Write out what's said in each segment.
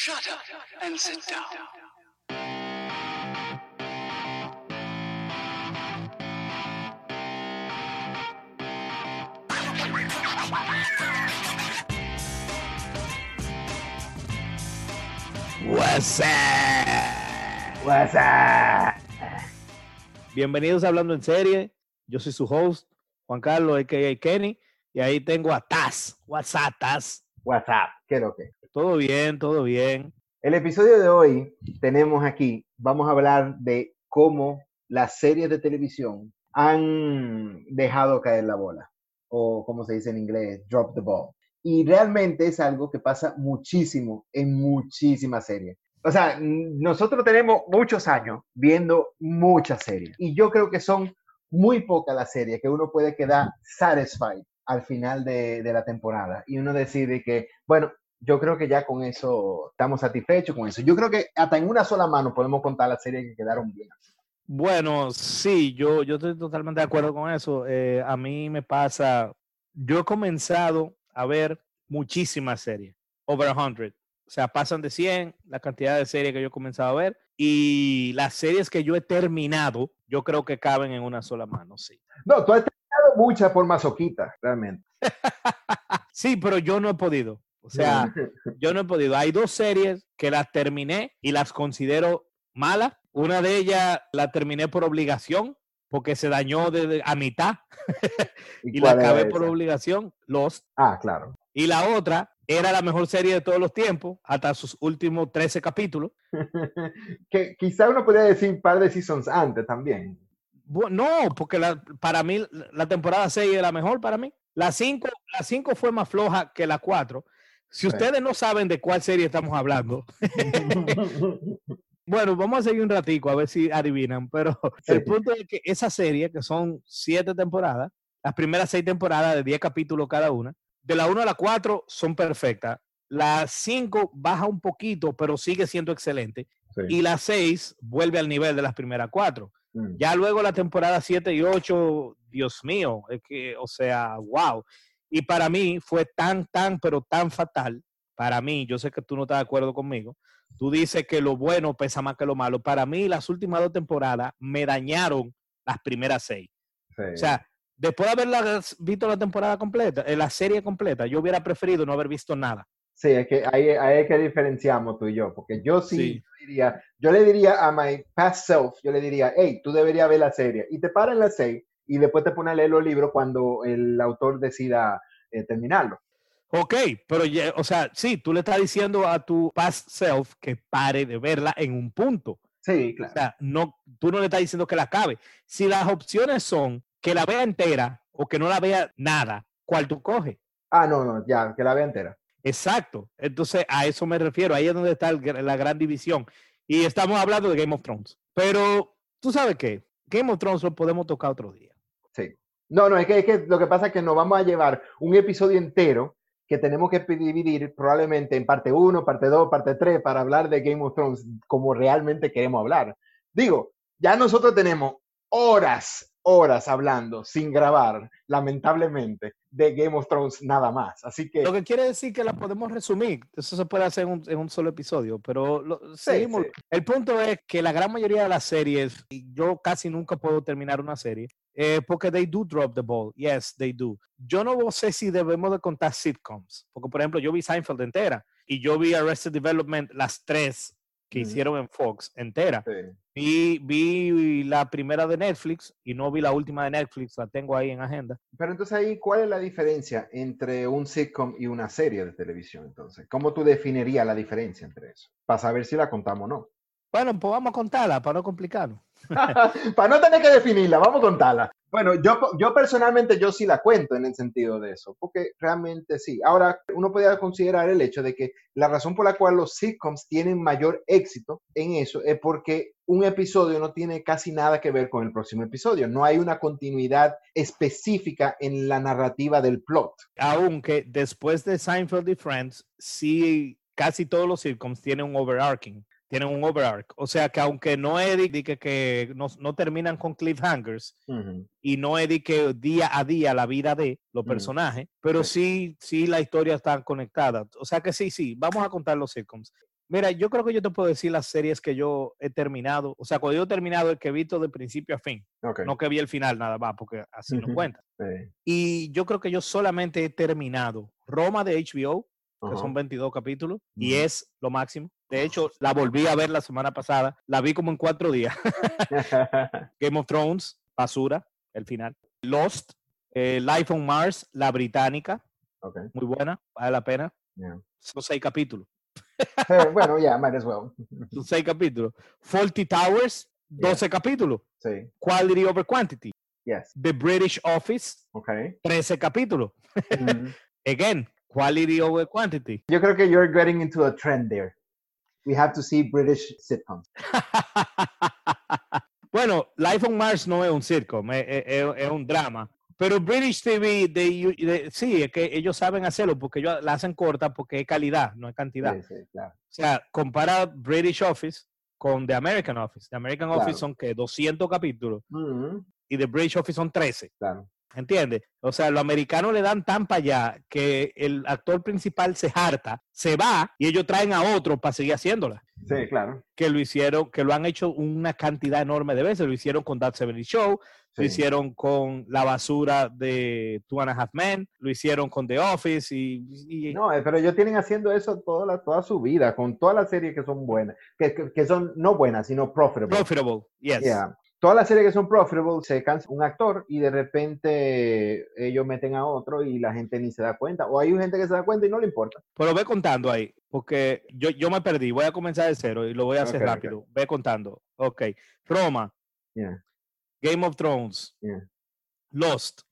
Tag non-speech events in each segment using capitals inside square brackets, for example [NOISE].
Shut up and sit down. What's up? What's up? Bienvenidos a Hablando en Serie. Yo soy su host, Juan Carlos, a.k.a. Kenny. Y ahí tengo a Taz. What's up, Taz? What's up? ¿Qué es lo que? Todo bien, todo bien. El episodio de hoy tenemos aquí, vamos a hablar de cómo las series de televisión han dejado caer la bola, o como se dice en inglés, drop the ball. Y realmente es algo que pasa muchísimo en muchísimas series. O sea, nosotros tenemos muchos años viendo muchas series y yo creo que son muy pocas las series que uno puede quedar satisfied al final de, de la temporada y uno decide que, bueno, yo creo que ya con eso estamos satisfechos con eso. Yo creo que hasta en una sola mano podemos contar las series que quedaron bien. Bueno, sí, yo, yo estoy totalmente de acuerdo con eso. Eh, a mí me pasa, yo he comenzado a ver muchísimas series, over 100. O sea, pasan de 100 la cantidad de series que yo he comenzado a ver y las series que yo he terminado, yo creo que caben en una sola mano, sí. No, tú has tenido muchas por masoquita, realmente. [LAUGHS] Sí, pero yo no he podido. O sea, [LAUGHS] yo no he podido. Hay dos series que las terminé y las considero malas. Una de ellas la terminé por obligación porque se dañó de, a mitad [LAUGHS] y la era acabé por obligación, Lost. Ah, claro. Y la otra era la mejor serie de todos los tiempos, hasta sus últimos 13 capítulos. [LAUGHS] que quizá uno podría decir un par de seasons antes también. No, porque la- para mí la temporada 6 es la mejor para mí. La 5 la cinco fue más floja que la 4. Si ustedes no saben de cuál serie estamos hablando, [LAUGHS] Bueno, vamos a seguir un ratico a ver si adivinan, pero el Sí. punto es que esa serie, que son siete temporadas, las primeras seis temporadas de 10 capítulos cada una, de la 1 a la 4 son perfectas. La 5 baja un poquito, pero sigue siendo excelente. Sí. Y la 6 vuelve al nivel de las primeras cuatro. Mm. Ya luego la temporada 7 y 8, Dios mío, es que, o sea, wow. Y para mí fue tan, tan, pero tan fatal. Para mí, yo sé que tú no estás de acuerdo conmigo. Tú dices que lo bueno pesa más que lo malo. Para mí, las últimas dos temporadas me dañaron las primeras seis. Sí. O sea, después de haberla visto la temporada completa, eh, la serie completa, yo hubiera preferido no haber visto nada. Sí, es que ahí, ahí es que diferenciamos tú y yo, porque yo sí, Sí. yo diría, yo le diría a my past self, yo le diría, hey, tú deberías ver la serie, y te paran las seis, y después te pones a leer los libros cuando el autor decida eh, terminarlo. Ok, pero, ya- o sea, sí, tú le estás diciendo a tu past self que pare de verla en un punto. Sí, O claro. sea, no, tú no le estás diciendo que la acabe. Si las opciones son que la vea entera o que no la vea nada, ¿cuál tú coges? Ah, no, no, ya, que la vea entera. Exacto. Entonces, a eso me refiero. Ahí es donde está el la gran división. Y estamos hablando de Game of Thrones. Pero, ¿tú sabes qué? Game of Thrones lo podemos tocar otro día. Sí. No, no, es que, es que lo que pasa es que nos vamos a llevar un episodio entero que tenemos que dividir probablemente en parte 1, parte 2, parte 3 para hablar de Game of Thrones como realmente queremos hablar. Digo, ya nosotros tenemos horas, horas hablando sin grabar, lamentablemente, de Game of Thrones nada más. Así que, Lo que quiere decir que la podemos resumir. Eso se puede hacer en un, en un solo episodio, pero lo- Sí, seguimos. sí. El punto es que la gran mayoría de las series, y yo casi nunca puedo terminar una serie, eh, porque they do drop the ball. Yes, they do. Yo no sé si debemos de contar sitcoms, porque por ejemplo yo vi Seinfeld entera y yo vi Arrested Development las tres que hicieron en Fox entera. sí. Vi, vi la primera de Netflix y no vi la última de Netflix, la tengo ahí en agenda. pero entonces ahí, ¿cuál es la diferencia entre un sitcom y una serie de televisión? Entonces, ¿cómo tú definirías la diferencia entre eso? Para saber si la contamos o no. Bueno, pues vamos a contarla para no complicarnos. [LAUGHS] Para no tener que definirla, vamos a contarla. Bueno, yo, yo personalmente yo sí la cuento en el sentido de eso, porque realmente sí. Ahora, uno podría considerar el hecho de que la razón por la cual los sitcoms tienen mayor éxito en eso es porque un episodio no tiene casi nada que ver con el próximo episodio. No hay una continuidad específica en la narrativa del plot. aunque después de Seinfeld y Friends, sí, casi todos los sitcoms tienen un overarching, tienen un overarch. O sea que aunque no es que, que no, no terminan con cliffhangers Ujú. y no es que día a día la vida de los Mm. personajes, pero sí, sí la historia está conectada. O sea que sí, sí, vamos a contar los sitcoms. Mira, yo creo que yo te puedo decir las series que yo he terminado. O sea, cuando yo he terminado, el que he visto de principio a fin. Ok. No que vi el final nada más, porque así no Ujú. cuenta. Sí. Y yo creo que yo solamente he terminado Roma de HBO, que son 22 capítulos, y es lo máximo. De hecho, la volví a ver la semana pasada. La vi como en cuatro días. [LAUGHS] [LAUGHS] Game of Thrones, basura, el final. Lost, eh, Life on Mars, la británica, Ok, muy buena, vale la pena. yeah. Son seis capítulos. [LAUGHS] Eh, bueno, ya, might as well. Son seis capítulos. Faulty Towers, 12 capítulos. Sí, Quality over Quantity. yes. The British Office, Ok. 13 capítulos. Mm. Again, Quality over Quantity. Yo creo que you're getting into a trend there. We have to see British sitcoms. [LAUGHS] bueno, Life on Mars no es un circo, es, es- es- un drama. Pero British TV, they- they- sí, es que ellos saben hacerlo porque ellos la hacen corta porque es calidad, no es cantidad. Sí, sí, claro. O sea, compara British Office con The American Office. The American Claro. Office son que 200 capítulos Mm, y The British Office son 13. claro. ¿Entiendes? O sea, los americanos le dan tan para allá que el actor principal se harta, se va y ellos traen a otro para seguir haciéndola. Sí, claro. Que lo hicieron, que lo han hecho una cantidad enorme de veces. Lo hicieron con That 70 Show, lo hicieron con La Basura de Two and a Half Men, lo hicieron con The Office y, y- No, eh, pero ellos tienen haciendo eso toda, la, toda su vida, con todas las series que son buenas, que, que, que son no buenas, sino profitable. profitable. Yes. Yeah. Todas las series que son profitable se cansa un actor y de repente ellos meten a otro y la gente ni se da cuenta. O hay gente que se da cuenta y no le importa. Pero ve contando ahí, porque yo, yo me perdí. Voy a comenzar de cero y lo voy a hacer rápido. Ve contando. Ok. Roma, Yeah, Game of Thrones, Yeah. Lost,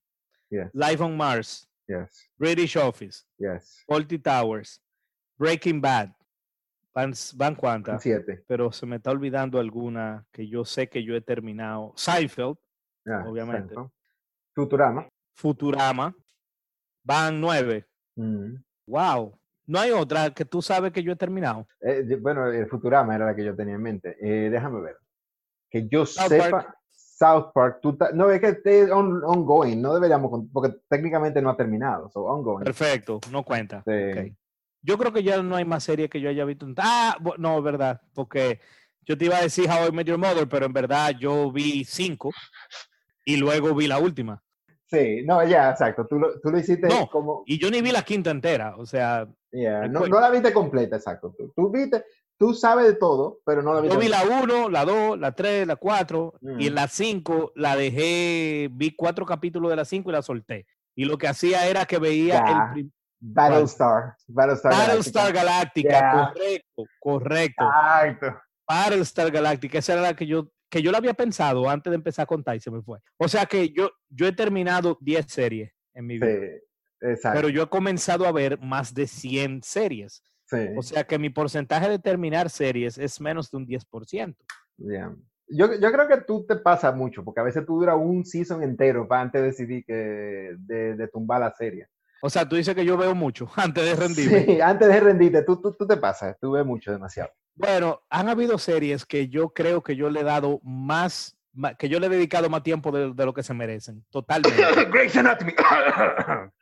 Yes. Life on Mars, yes, British Office, yes. Faulty Towers, Breaking Bad. Van, van cuántas, Siete. pero se me está olvidando alguna que yo sé que yo he terminado. Seinfeld, Ah, Obviamente. Futurama. Futurama, van nueve. Mm. Wow. No hay otra que tú sabes que yo he terminado. Eh, bueno, el Futurama era la que yo tenía en mente. Eh, déjame ver. Que yo South sepa. Park. South Park. tú no, es que esté on- ongoing. No deberíamos. Porque técnicamente no ha terminado. So, ongoing. Perfecto, no cuenta. Sí. Yo creo que ya no hay más serie que yo haya visto. Ah, no, verdad, porque yo te iba a decir How I Met Your Mother, pero en verdad yo vi cinco y luego vi la última. Sí, no, ya, exacto. Tú lo, tú lo hiciste No, como. Y yo ni vi la quinta entera, o sea, yeah, no, no la viste completa, exacto. Tú, tú viste. Tú sabes de todo, pero no la viste. yo vi la completa. uno, la dos, la tres, la cuatro, y en Mm. la cinco la dejé, vi cuatro capítulos de la cinco y la solté. Y lo que hacía era que veía el Battlestar. Battlestar. Battlestar Galactica. Correcto, correcto. Exacto. Battlestar Galactica, esa era la que yo, que yo la había pensado antes de empezar a contar y se me fue. O sea que yo, yo he terminado 10 series en mi vida, Sí, exacto. pero yo he comenzado a ver más de 100 series. sí, O sea que mi porcentaje de terminar series es menos de un 10%. yeah. yo, yo creo que tú te pasa mucho, porque a veces tú duras un season entero para antes de decidir que, de, de tumbar la serie. O sea, tú dices que yo veo mucho [LAUGHS] antes de rendirme. Sí, antes de rendirte, tú, tú, tú te pasas, tú ves mucho, demasiado. Bueno, han habido series que yo creo que yo le he dado más, ma- que yo le he dedicado más tiempo de, de lo que se merecen. Totalmente. [COUGHS] Grey's Anatomy. [COUGHS]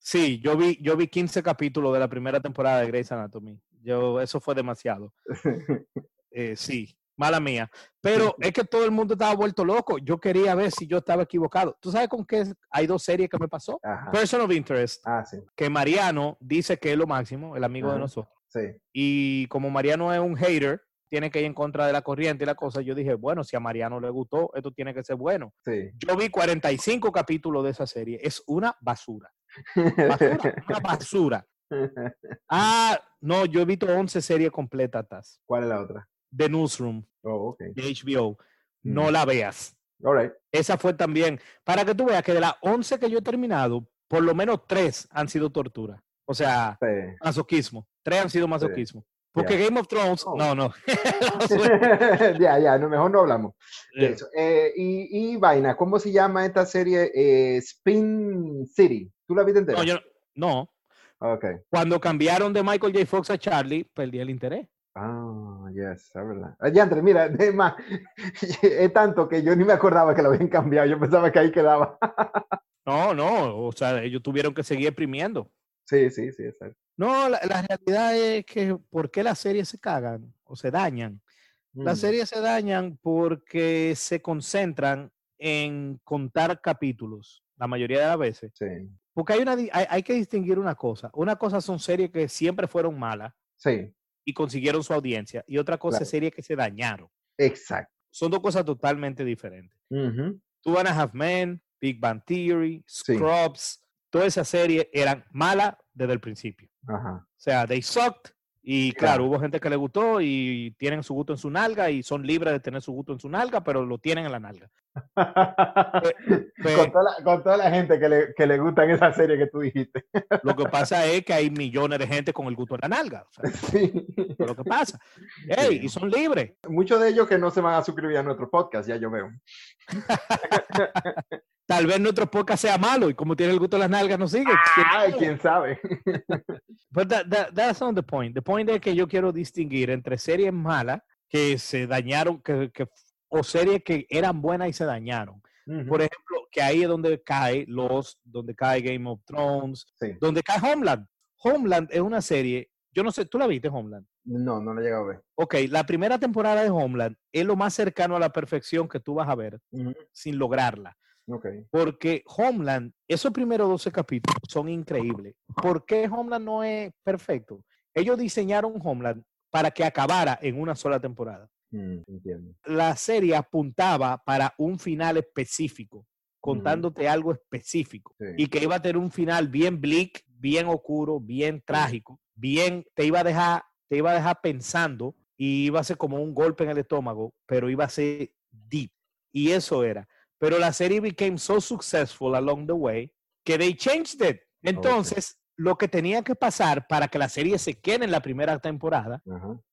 Sí, yo vi, yo vi 15 capítulos de la primera temporada de Grey's Anatomy. Yo, eso fue demasiado. [LAUGHS] Eh, sí, mala mía. Pero es que todo el mundo estaba vuelto loco. Yo quería ver si yo estaba equivocado. ¿Tú sabes con qué hay dos series que me pasó? Ajá. Person of Interest, Ah, sí, que Mariano dice que es lo máximo, el amigo de nosotros. sí. Y como Mariano es un hater, tiene que ir en contra de la corriente y la cosa, yo dije, bueno, si a Mariano le gustó, esto tiene que ser bueno. sí. Yo vi 45 capítulos de esa serie. Es una basura. Basura, una [LAUGHS] basura. Ah, no, yo he visto 11 series completas ¿Cuál es la otra? De Newsroom Oh, ok. de HBO. No Mm. la veas. All right. Esa fue también, para que tú veas que de las 11 que yo he terminado, por lo menos 3 han sido tortura. O sea, Sí. masoquismo. 3 han sido masoquismo. Porque Ya. Game of Thrones, Oh. no, no. [LAUGHS] [LAUGHS] Ya, ya, no, mejor no hablamos de eso. Eh, y, y vaina, ¿cómo se llama esta serie? Eh, Spin City. ¿Tú la viste entera? no, yo no. no. Ok. Cuando cambiaron de Michael J. Fox a Charlie, perdí el interés. Ah, yes, es verdad. Ya, Andrés, mira, [LAUGHS] es más, [LAUGHS] es tanto que yo ni me acordaba que lo habían cambiado. Yo pensaba que ahí quedaba. No, no. O sea, ellos tuvieron que seguir exprimiendo. Sí, sí, sí, exacto. No, la, la realidad es que ¿por qué las series se cagan o se dañan? Las Mm, series se dañan porque se concentran en contar capítulos, la mayoría de las veces. Sí, Porque hay, una, hay, hay que distinguir una cosa. Una cosa son series que siempre fueron malas sí, y consiguieron su audiencia, y otra cosa Claro. series que se dañaron. exacto. Son dos cosas totalmente diferentes. Ujú, Two and a Half Men, Big Bang Theory, Sí. Scrubs, todas esas series eran malas desde el principio. Ajá. O sea, they sucked. Y claro, hubo gente que le gustó y tienen su gusto en su nalga y son libres de tener su gusto en su nalga, pero lo tienen en la nalga. [LAUGHS] Con, toda la, con toda la gente que le, que le gustan esas series que tú dijiste. [LAUGHS] Lo que pasa es que hay millones de gente con el gusto en la nalga. o sea, Sí. es lo que pasa. [LAUGHS] Ey, Sí. y son libres. Muchos de ellos que no se van a suscribir a nuestro podcast, ya yo veo. Tal vez nuestro podcast sea malo y como tiene el gusto en las nalgas, no sigue. Ay, quién sabe. [LAUGHS] But that, that- that's not the point. The point es que yo quiero distinguir entre series malas que se dañaron, que, que- o series que eran buenas y se dañaron. Por ejemplo, que ahí es donde cae Lost, donde cae Game of Thrones, Sí. donde cae Homeland. Homeland es una serie, yo no sé, ¿tú la viste Homeland? No, no lo he llegado a ver. Ok, la primera temporada de Homeland es lo más cercano a la perfección que tú vas a ver sin lograrla. Ok. Porque Homeland, esos primeros 12 capítulos son increíbles. ¿Por qué Homeland no es perfecto? Ellos diseñaron Homeland para que acabara en una sola temporada. Mm, entiendo. La serie apuntaba para un final específico, contándote algo específico. Sí. Y que iba a tener un final bien bleak, bien oscuro, bien trágico, bien, te iba a dejar, te iba a dejar pensando y iba a ser como un golpe en el estómago, pero iba a ser deep. Y eso era. Pero la serie became so successful along the way que they changed it. Entonces, lo que tenía que pasar para que la serie se quede en la primera temporada,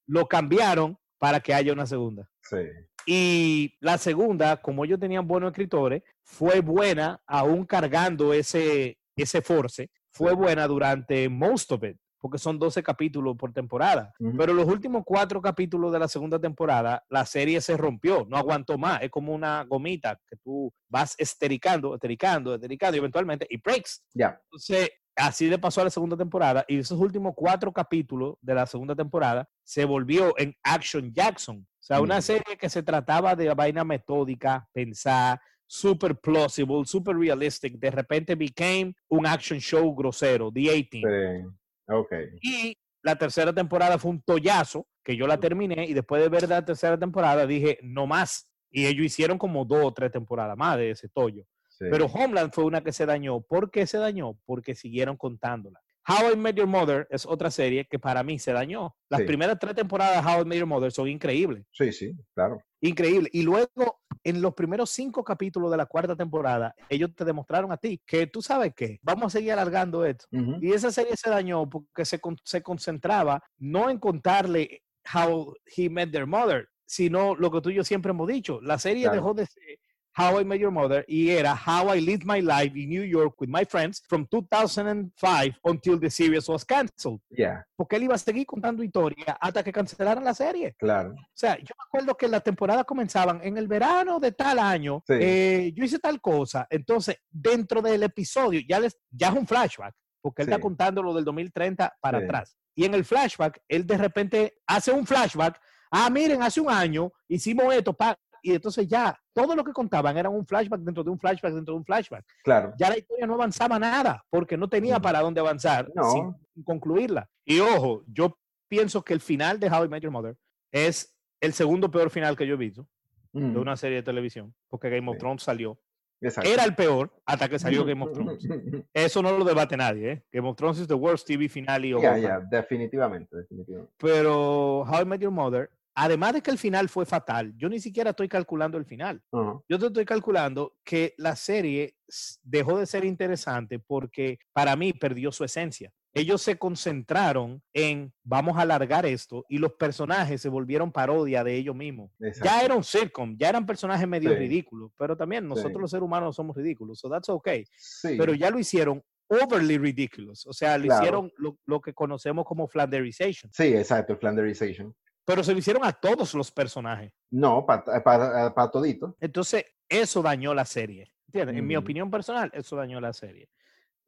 lo cambiaron para que haya una segunda. Sí. Y la segunda, como ellos tenían buenos escritores, fue buena, aún cargando ese, ese force, fue buena durante most of it, porque son 12 capítulos por temporada. Ujú. Pero los últimos cuatro capítulos de la segunda temporada, la serie se rompió, no aguantó más. Es como una gomita que tú vas estericando, estericando, estericando y eventualmente y breaks. Ya. Entonces, así le pasó a la segunda temporada y esos últimos cuatro capítulos de la segunda temporada se volvió en Action Jackson. O sea, una serie que se trataba de vaina metódica, pensar, super plausible, super realistic. De repente became un action show grosero, The 18. Sí. Ok. Y la tercera temporada fue un tollazo, que yo la terminé y después de ver la tercera temporada dije, no más. Y ellos hicieron como dos o tres temporadas más de ese tollo. Sí. Pero Homeland fue una que se dañó. ¿Por qué se dañó? Porque siguieron contándola. How I Met Your Mother es otra serie que para mí se dañó. Las Sí. primeras tres temporadas de How I Met Your Mother son increíbles. Sí, sí, claro. Increíble. Y luego, en los primeros cinco capítulos de la cuarta temporada, ellos te demostraron a ti que tú sabes qué, vamos a seguir alargando esto. Ujú. Y esa serie se dañó porque se, con- se concentraba no en contarle How He Met Their Mother, sino lo que tú y yo siempre hemos dicho. La serie Claro. dejó de ser How I Met Your Mother y era How I Lived My Life in New York with My Friends from 2005 until the series was canceled. Ya, Porque él iba a seguir contando historia hasta que cancelaran la serie. claro. O sea, yo me acuerdo que las temporadas comenzaban en el verano de tal año, Sí. eh, yo hice tal cosa. Entonces, dentro del episodio, ya, les, ya es un flashback, porque él está Sí. contando lo del 2030 para Sí. atrás. Y en el flashback, él de repente hace un flashback. Ah, miren, hace un año hicimos esto, pa", y entonces ya todo lo que contaban era un flashback dentro de un flashback dentro de un flashback. Claro. Ya la historia no avanzaba nada, porque no tenía Mm. para dónde avanzar No. sin concluirla. Y ojo, yo pienso que el final de How I Met Your Mother es el segundo peor final que yo he visto de Ujú. una serie de televisión, porque Game of. Thrones salió. Exacto. Era el peor hasta que salió Game of [LAUGHS] Thrones. Eso no lo debate nadie, ¿eh? Game of Thrones es the worst TV finale Ya, ya, time. definitivamente, definitivamente. Pero How I Met Your Mother, además de que el final fue fatal, yo ni siquiera estoy calculando el final. Yo te estoy calculando que la serie dejó de ser interesante porque para mí perdió su esencia. Ellos se concentraron en vamos a alargar esto y los personajes se volvieron parodia de ellos mismos. Ya era un sitcom, ya eran personajes medio Sí. ridículos, pero también nosotros Sí. los seres humanos somos ridículos, so that's okay. Sí. Pero ya lo hicieron overly ridiculous, o sea, lo Claro. hicieron lo, lo que conocemos como Flanderization, Sí, exacto, Flanderization. Pero se lo hicieron a todos los personajes. No, para todito. Entonces, eso dañó la serie. ¿Entiendes? En mi Ujú. opinión personal, eso dañó la serie.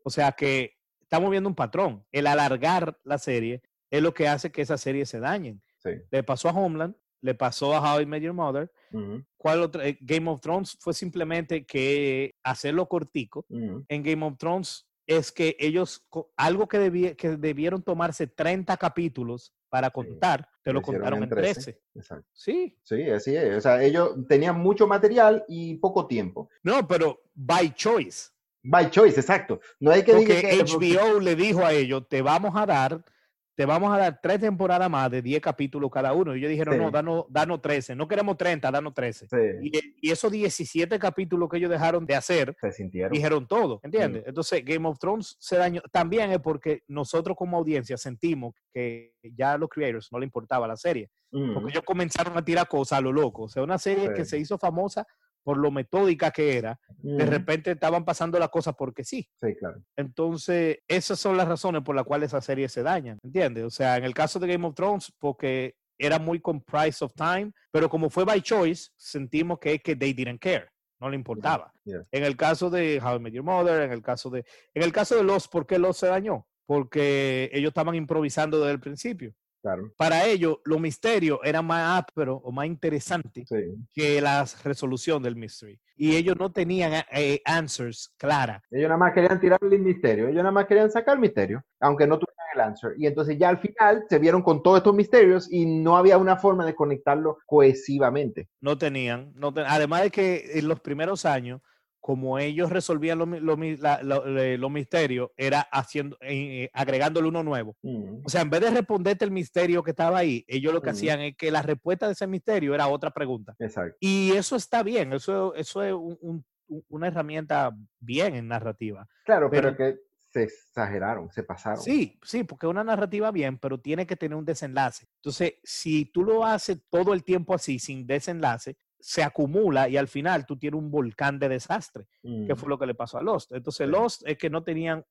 O sea que estamos viendo un patrón. El alargar la serie es lo que hace que esas series se dañen. Sí. Le pasó a Homeland, le pasó a How I Met Your Mother. Ujú, ¿Cuál otra? Eh, Game of Thrones fue simplemente que hacerlo cortico. En Game of Thrones es que ellos, algo que, debie- que debieron tomarse 30 capítulos para contar, te lo Lo contaron en en 13. 13. Exacto. Sí. Sí, así es. O sea, ellos tenían mucho material y poco tiempo. No, pero by choice. By choice, exacto. No hay que Porque decir que HBO le dijo a ellos, te vamos a dar, te vamos a dar tres temporadas más de 10 capítulos cada uno. Y ellos dijeron, Sí. no, danos, danos 13. No queremos 30, danos 13. Sí, Y, y esos 17 capítulos que ellos dejaron de hacer, se sintieron. dijeron todo, ¿entiendes? Entonces Game of Thrones se dañó. También es porque nosotros como audiencia sentimos que ya a los creators no le importaba la serie. Ujú, Porque ellos comenzaron a tirar cosas a lo loco. O sea, una serie que Sí. se hizo famosa por lo metódica que era. De ujú. repente estaban pasando las cosas porque sí. Sí, claro. Entonces, esas son las razones por las cuales esas series se dañan, ¿entiendes? O sea, en el caso de Game of Thrones, porque era muy con Price of Time, pero como fue by choice, sentimos que es que they didn't care, no le importaba. yeah. En el caso de How I Met Your Mother, en el caso de, en el caso de Lost, ¿por qué Lost se dañó? Porque ellos estaban improvisando desde el principio. Claro. Para ellos, los misterios eran más ásperos o más interesantes Sí. que la resolución del mystery. Y ellos no tenían eh, answers claras. Ellos nada más querían tirarle el misterio. Ellos nada más querían sacar el misterio, aunque no tuvieran el answer. Y entonces ya al final se vieron con todos estos misterios y no había una forma de conectarlo cohesivamente. No tenían. No ten- Además de que en los primeros años, como ellos resolvían los lo- misterios, era haciendo, eh, agregándole uno nuevo. Mm, O sea, en vez de responderte el misterio que estaba ahí, ellos lo que hacían es que la respuesta de ese misterio era otra pregunta. Exacto. Y eso está bien, eso, eso es un- un- un- una herramienta bien en narrativa. Claro, pero, Pero- que se exageraron, se pasaron. Sí, sí, porque una narrativa bien, pero tiene que tener un desenlace. Entonces, si tú lo haces todo el tiempo así, sin desenlace, se acumula y al final tú tienes un volcán de desastre, Mm, que fue lo que le pasó a Lost. Entonces. Lost es que no tenían,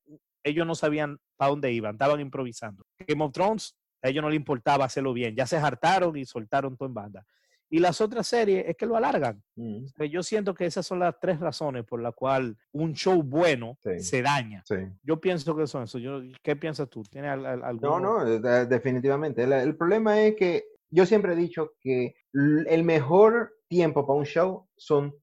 ellos no sabían para dónde iban, estaban improvisando. Game of Thrones, a ellos no les importaba hacerlo bien, ya se hartaron y soltaron todo en banda. Y las otras series es que lo alargan. mm, sea, Yo siento que esas son las tres razones por las cuales un show bueno Sí. se daña. sí. Yo pienso que son eso. Yo, ¿Qué piensas tú? ¿Tienes al- al- No, no, de- de- definitivamente. El, el problema es que yo siempre he dicho que el mejor tiempo para un show son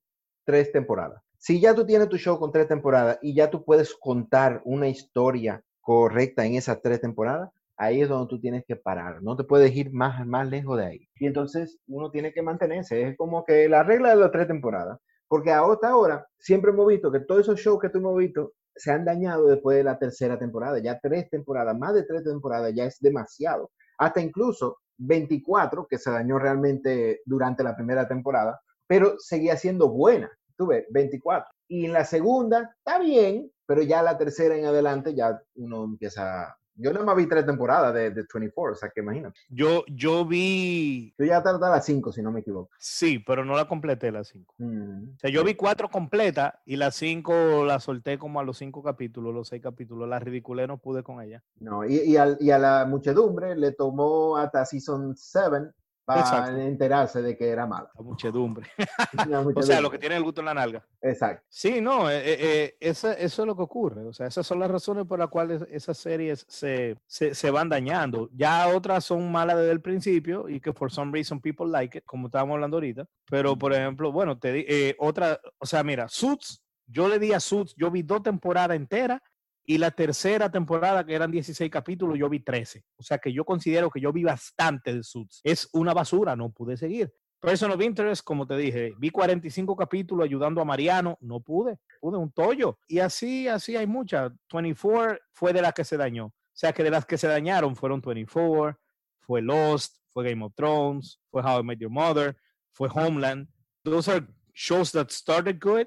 tres temporadas. Si ya tú tienes tu show con tres temporadas y ya tú puedes contar una historia correcta en esas tres temporadas, ahí es donde tú tienes que parar. No te puedes ir más, más lejos de ahí. Y entonces uno tiene que mantenerse. Es como que la regla de las tres temporadas. Porque hasta ahora siempre hemos visto que todos esos shows que tú hemos visto se han dañado después de la tercera temporada. Ya tres temporadas, más de tres temporadas ya es demasiado. Hasta incluso 24, que se dañó realmente durante la primera temporada, pero seguía siendo buena. Tú ves, 24. Y en la segunda está bien, pero ya la tercera en adelante ya uno empieza... Yo nada más vi tres temporadas de, de 24, o sea que imagínate. Yo, yo vi, Yo ya hasta las 5, si no me equivoco. sí, pero no la completé las cinco. Mm, O sea, yo vi cuatro completas y las cinco las solté como a los cinco capítulos, los seis capítulos. La ridiculé, no pude con ella. No, y, y, al- y a la muchedumbre le tomó hasta Season 7 para Exacto. enterarse de que era mala. La muchedumbre. [LAUGHS] La o sea, lo que tiene el gusto en la nalga. Exacto. Sí, no, eh, eh, eh, eso es lo que ocurre. O sea, esas son las razones por las cuales esas series se, se, se van dañando. Ya otras son malas desde el principio y que for some reason people like it, como estábamos hablando ahorita. Pero, por ejemplo, bueno, te di- eh, otra, o sea, mira, Suits, yo le di a Suits, yo vi dos temporadas enteras y la tercera temporada, que eran 16 capítulos, yo vi 13. O sea que yo considero que yo vi bastante de Suits. Es una basura, no pude seguir. Person of Interest, como te dije, vi 45 capítulos ayudando a Mariano, no pude, pude un tollo. Y así, así hay muchas. 24 fue de las que se dañó. O sea que de las que se dañaron fueron 24, fue Lost, fue Game of Thrones, fue How I Met Your Mother, fue Homeland. Those are shows that started good,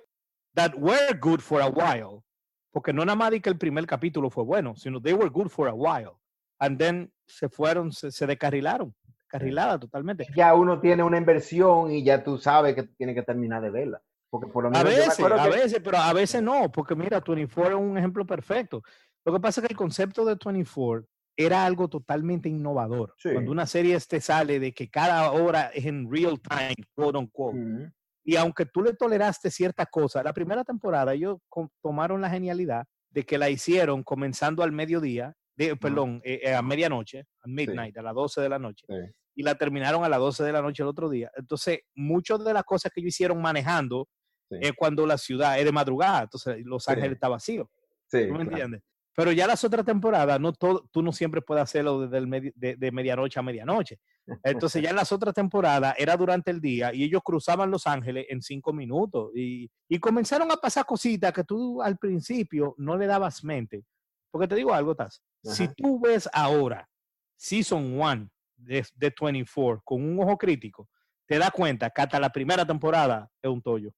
that were good for a while. Porque no nada más di que el primer capítulo fue bueno, sino they were good for a while. And then se fueron, se, se descarrilaron, carrilada totalmente. Ya uno tiene una inversión y ya tú sabes que tiene que terminar de verla. Porque por lo A menos me veces, a que- veces, pero a veces no, porque mira, 24 es un ejemplo perfecto. Lo que pasa es que el concepto de 24 era algo totalmente innovador. Sí. Cuando una serie te sale de que cada hora es en real time, quote unquote. Ujú. Y aunque tú le toleraste ciertas cosas, la primera temporada ellos tomaron la genialidad de que la hicieron comenzando al mediodía, de, perdón, eh, eh, a medianoche, a midnight, a las 12 de la noche, Sí. y la terminaron a las 12 de la noche el otro día. Entonces, muchas de las cosas que ellos hicieron manejando Sí. es cuando la ciudad es de madrugada, entonces Los. Ángeles está vacío. Sí, ¿Tú me claro. entiendes? Pero ya las otras temporadas, no todo, tú no siempre puedes hacerlo desde el medi- de, de medianoche a medianoche. [LAUGHS] Entonces ya en las otras temporadas era durante el día y ellos cruzaban Los Ángeles en cinco minutos y, y comenzaron a pasar cositas que tú al principio no le dabas mente. Porque te digo algo, Taz. Si tú ves ahora Season 1 de, de 24 con un ojo crítico, te das cuenta que hasta la primera temporada es un tollo.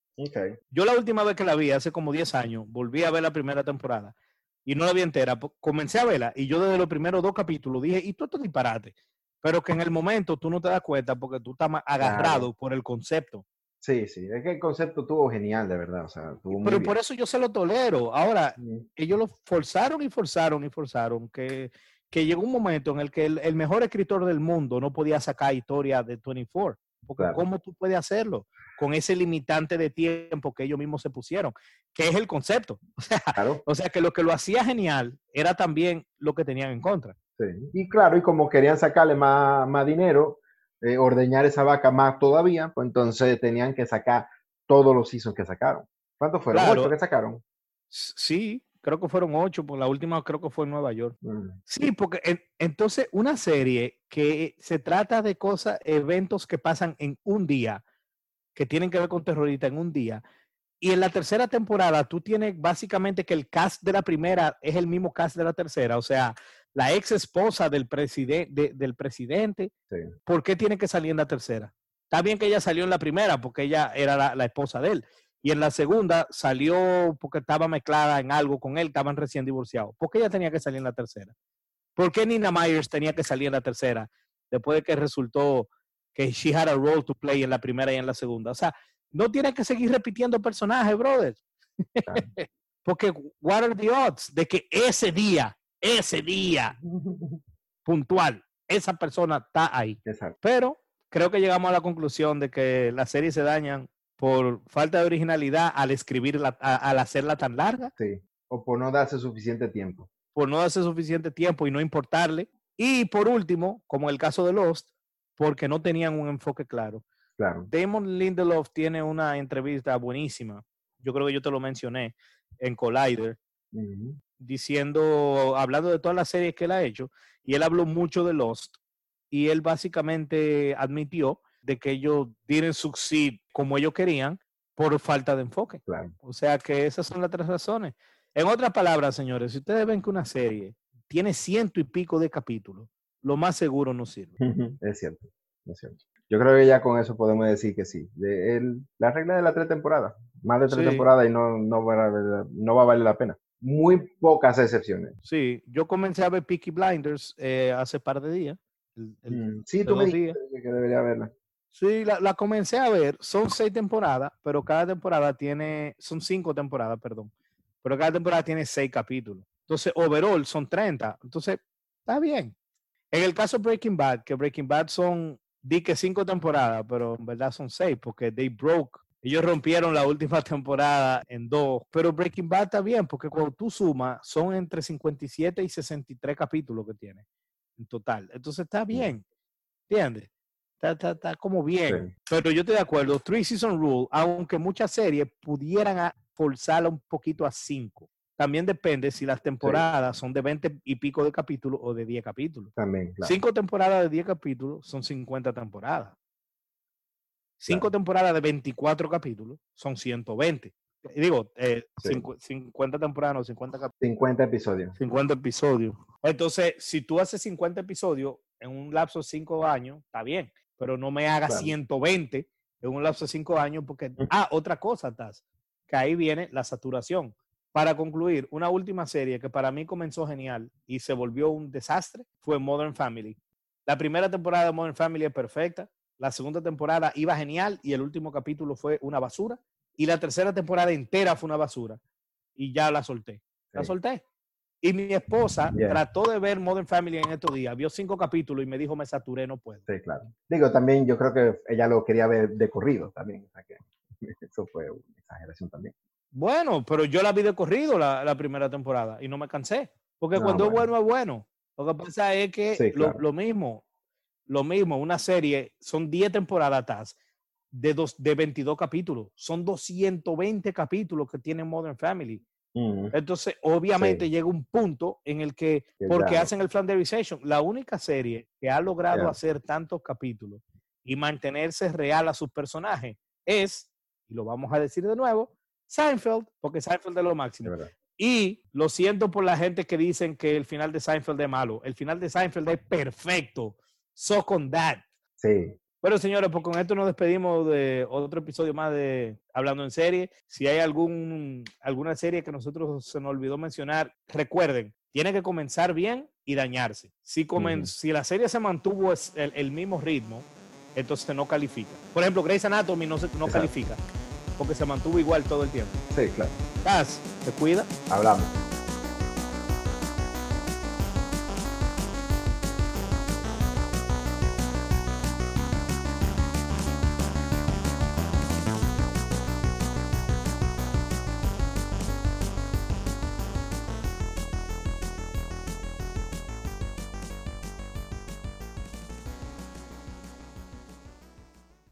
Yo la última vez que la vi, hace como 10 años, volví a ver la primera temporada y no la vi entera. Comencé a verla y yo desde los primeros dos capítulos dije, y todo esto es disparate. Pero que en el momento tú no te das cuenta porque tú estás agarrado por el concepto. Sí, sí. Es que el concepto estuvo genial, de verdad. O sea, muy Pero bien. por eso yo se lo tolero. Ahora, Mm, ellos lo forzaron y forzaron y forzaron que, que llegó un momento en el que el, el mejor escritor del mundo no podía sacar historia de 24. Porque Claro. ¿cómo tú puedes hacerlo? Con ese limitante de tiempo que ellos mismos se pusieron, que es el concepto. [LAUGHS] O sea, Claro, o sea que lo que lo hacía genial era también lo que tenían en contra. sí. Y claro, y como querían sacarle más, más dinero, eh, ordeñar esa vaca más todavía, pues entonces tenían que sacar todos los seasons que sacaron. ¿Cuántos fueron? Claro. ¿Ocho que sacaron? Sí, creo que fueron ocho, por la última creo que fue en Nueva York. Mm, Sí, porque en- entonces una serie que se trata de cosas, eventos que pasan en un día, que tienen que ver con terrorista en un día, y en la tercera temporada tú tienes básicamente que el cast de la primera es el mismo cast de la tercera, o sea, la ex esposa del, presidente del presidente, Sí. ¿por qué tiene que salir en la tercera? Está bien que ella salió en la primera porque ella era la, la esposa de él. Y en la segunda salió porque estaba mezclada en algo con él, estaban recién divorciados. ¿Por qué ella tenía que salir en la tercera? ¿Por qué Nina Myers tenía que salir en la tercera? Después de que resultó que she had a role to play en la primera y en la segunda. O sea, no tiene que seguir repitiendo personajes, brother. Claro. [LAUGHS] Porque what are the odds de que ese día, ese día puntual, esa persona está ahí? Exacto. Pero creo que llegamos a la conclusión de que las series se dañan por falta de originalidad al escribirla, a- al hacerla tan larga, Sí. O por no darse suficiente tiempo. por no darse suficiente tiempo y no importarle. Y por último, como el caso de Lost, porque no tenían un enfoque claro. Claro. Damon Lindelof tiene una entrevista buenísima, yo creo que yo te lo mencioné, en Collider, diciendo, hablando de todas las series que él ha hecho, y él habló mucho de Lost, y él básicamente admitió de que ellos didn't succeed como ellos querían por falta de enfoque. Claro. O sea que esas son las tres razones. En otras palabras, señores, si ustedes ven que una serie tiene ciento y pico de capítulos, lo más seguro no sirve. Es cierto, es cierto. Yo creo que ya con eso podemos decir que sí. De el- la regla de las tres temporadas. Más de tres Sí. temporadas y no, no, va no va a valer la pena. Muy pocas excepciones. Sí, yo comencé a ver Peaky Blinders eh, hace par de días. el- el- Mm, Sí, tú me dijiste que debería verla. Sí, la, comencé a ver. Son seis temporadas, pero cada temporada tiene, son cinco temporadas, perdón. Pero cada temporada tiene seis capítulos. Entonces, overall son 30. Entonces, está bien. En el caso de Breaking Bad, que Breaking Bad son, di que cinco temporadas, pero en verdad son seis, porque they broke. Ellos rompieron la última [LAUGHS] temporada en dos. Pero Breaking Bad está bien, porque cuando tú sumas, son entre 57 y 63 capítulos que tiene en total. Entonces, está bien. ¿Entiendes? Está, está, está como bien. Sí. Pero yo estoy de acuerdo. Three Season Rule, aunque muchas series pudieran forzarla un poquito a cinco. También depende si las temporadas son de 20 y pico de capítulos o de 10 capítulos. También, claro. Cinco temporadas de 10 capítulos son 50 temporadas. Cinco Claro. temporadas de 24 capítulos son 120. Y Digo, eh, Sí. cincu- 50 temporadas, no, 50 capítulos. 50 episodios. 50 episodios. Entonces, si tú haces 50 episodios en un lapso de 5 años, está bien, pero no me Claro. 120 en un lapso de 5 años porque, ah, otra cosa, Taz, que ahí viene la saturación. Para concluir, una última serie que para mí comenzó genial y se volvió un desastre fue Modern Family. La primera temporada de Modern Family es perfecta, la segunda temporada iba genial y el último capítulo fue una basura y la tercera temporada entera fue una basura y ya la solté. La Sí. solté. Y mi esposa Yeah. trató de ver Modern Family en estos días, vio cinco capítulos y me dijo, me saturé, no puedo. Sí, claro. Digo, también yo creo que ella lo quería ver de corrido también. o sea que [LAUGHS] eso fue una exageración también. Bueno, pero yo la vi de corrido la, la primera temporada y no me cansé. Porque Ah, cuando bueno. es bueno, es bueno. Lo que pasa es que Sí, lo, claro. lo mismo, lo mismo, una serie, son 10 temporadas de, dos, de 22 capítulos. Son 220 capítulos que tiene Modern Family. Mm, Entonces, obviamente Sí. llega un punto en el que, Que porque hacen el Flanderization, la única serie que ha logrado hacer tantos capítulos y mantenerse real a sus personajes es, y lo vamos a decir de nuevo, Seinfeld, porque Seinfeld es lo máximo. Y lo siento por la gente que dicen que el final de Seinfeld es malo. El final de Seinfeld es perfecto. So con that. Sí, Pero señores, pues con esto nos despedimos de otro episodio más de Hablando en Serie. Si hay algún, alguna serie que nosotros se nos olvidó mencionar, recuerden, tiene que comenzar bien y dañarse. Si, comen- si la serie se mantuvo el, el mismo ritmo, entonces no califica. Por ejemplo, Grey's Anatomy no, se, no Exacto. califica porque se mantuvo igual todo el tiempo. sí, claro. Paz, te cuida. Hablamos.